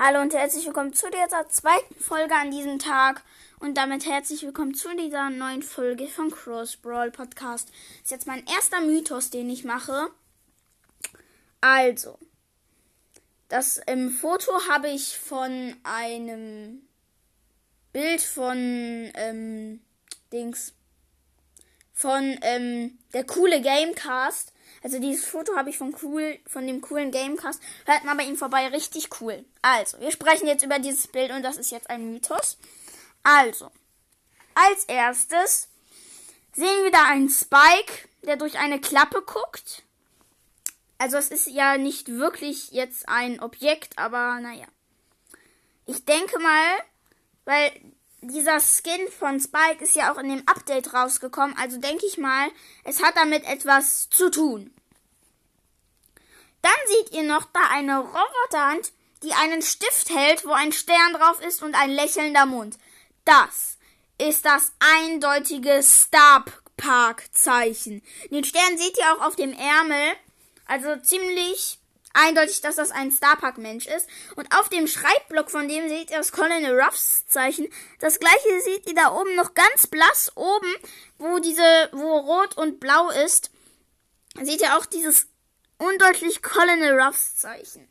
Hallo und herzlich willkommen zu dieser zweiten Folge an diesem Tag und damit herzlich willkommen zu dieser neuen Folge von Cross Brawl Podcast. Ist jetzt mein erster Mythos, den ich mache. Also, das ähm, Foto habe ich von einem Bild von ähm, Dings von ähm, der coole Gamecast. Also dieses Foto habe ich von cool, von dem coolen Gamecast. Hört mal bei ihm vorbei, richtig cool. Also, wir sprechen jetzt über dieses Bild und das ist jetzt ein Mythos. Also, als erstes sehen wir da einen Spike, der durch eine Klappe guckt. Also es ist ja nicht wirklich jetzt ein Objekt, aber naja. Ich denke mal, weil dieser Skin von Spike ist ja auch in dem Update rausgekommen, also denke ich mal, es hat damit etwas zu tun. Dann seht ihr noch da eine Roboterhand, die einen Stift hält, wo ein Stern drauf ist und ein lächelnder Mund. Das ist das eindeutige Star Park Zeichen. Den Stern seht ihr auch auf dem Ärmel, also ziemlich eindeutig, dass das ein Starpark-Mensch ist. Und auf dem Schreibblock von dem seht ihr das Colonel Ruffs Zeichen. Das gleiche seht ihr da oben noch ganz blass oben, wo diese, wo rot und blau ist. Seht ihr auch dieses undeutlich Colonel Ruffs Zeichen.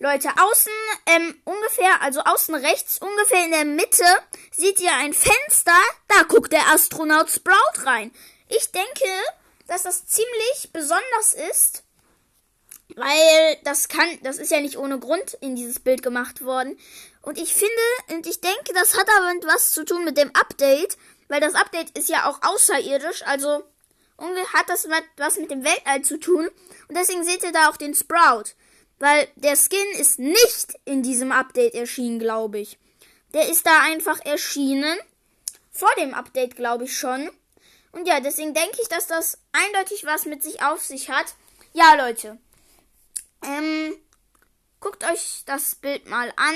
Leute, außen ähm, ungefähr, also außen rechts, ungefähr in der Mitte, seht ihr ein Fenster. Da guckt der Astronaut Sprout rein. Ich denke, dass das ziemlich besonders ist, weil das kann, das ist ja nicht ohne Grund in dieses Bild gemacht worden. Und ich finde, und ich denke, das hat aber was zu tun mit dem Update, weil das Update ist ja auch außerirdisch, also hat das was mit dem Weltall zu tun. Und deswegen seht ihr da auch den Sprout. Weil der Skin ist nicht in diesem Update erschienen, glaube ich. Der ist da einfach erschienen. Vor dem Update, glaube ich schon. Und ja, deswegen denke ich, dass das eindeutig was mit sich auf sich hat. Ja, Leute. Ähm, guckt euch das Bild mal an.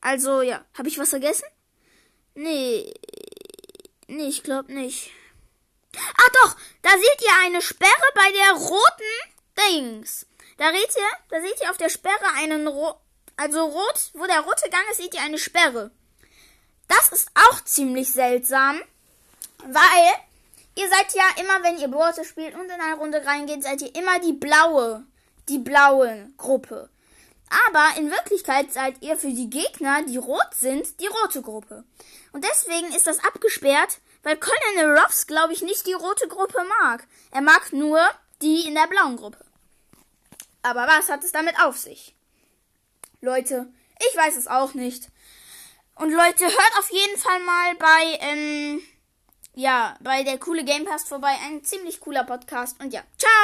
Also, ja. Habe ich was vergessen? Nee. Nee, ich glaube nicht. Ah, doch. Da seht ihr eine Sperre bei der roten Dings. Da seht ihr, da seht ihr auf der Sperre einen Ro also rot, wo der rote Gang ist, seht ihr eine Sperre. Das ist auch ziemlich seltsam, weil ihr seid ja immer, wenn ihr Brawler spielt und in eine Runde reingeht, seid ihr immer die blaue die blaue Gruppe. Aber in Wirklichkeit seid ihr für die Gegner, die rot sind, die rote Gruppe. Und deswegen ist das abgesperrt, weil Colonel Ruffs, glaube ich, nicht die rote Gruppe mag. Er mag nur die in der blauen Gruppe. Aber was hat es damit auf sich? Leute, ich weiß es auch nicht. Und Leute, hört auf jeden Fall mal bei, ähm, ja, bei der coole Gamecast vorbei. Ein ziemlich cooler Podcast. Und ja, ciao!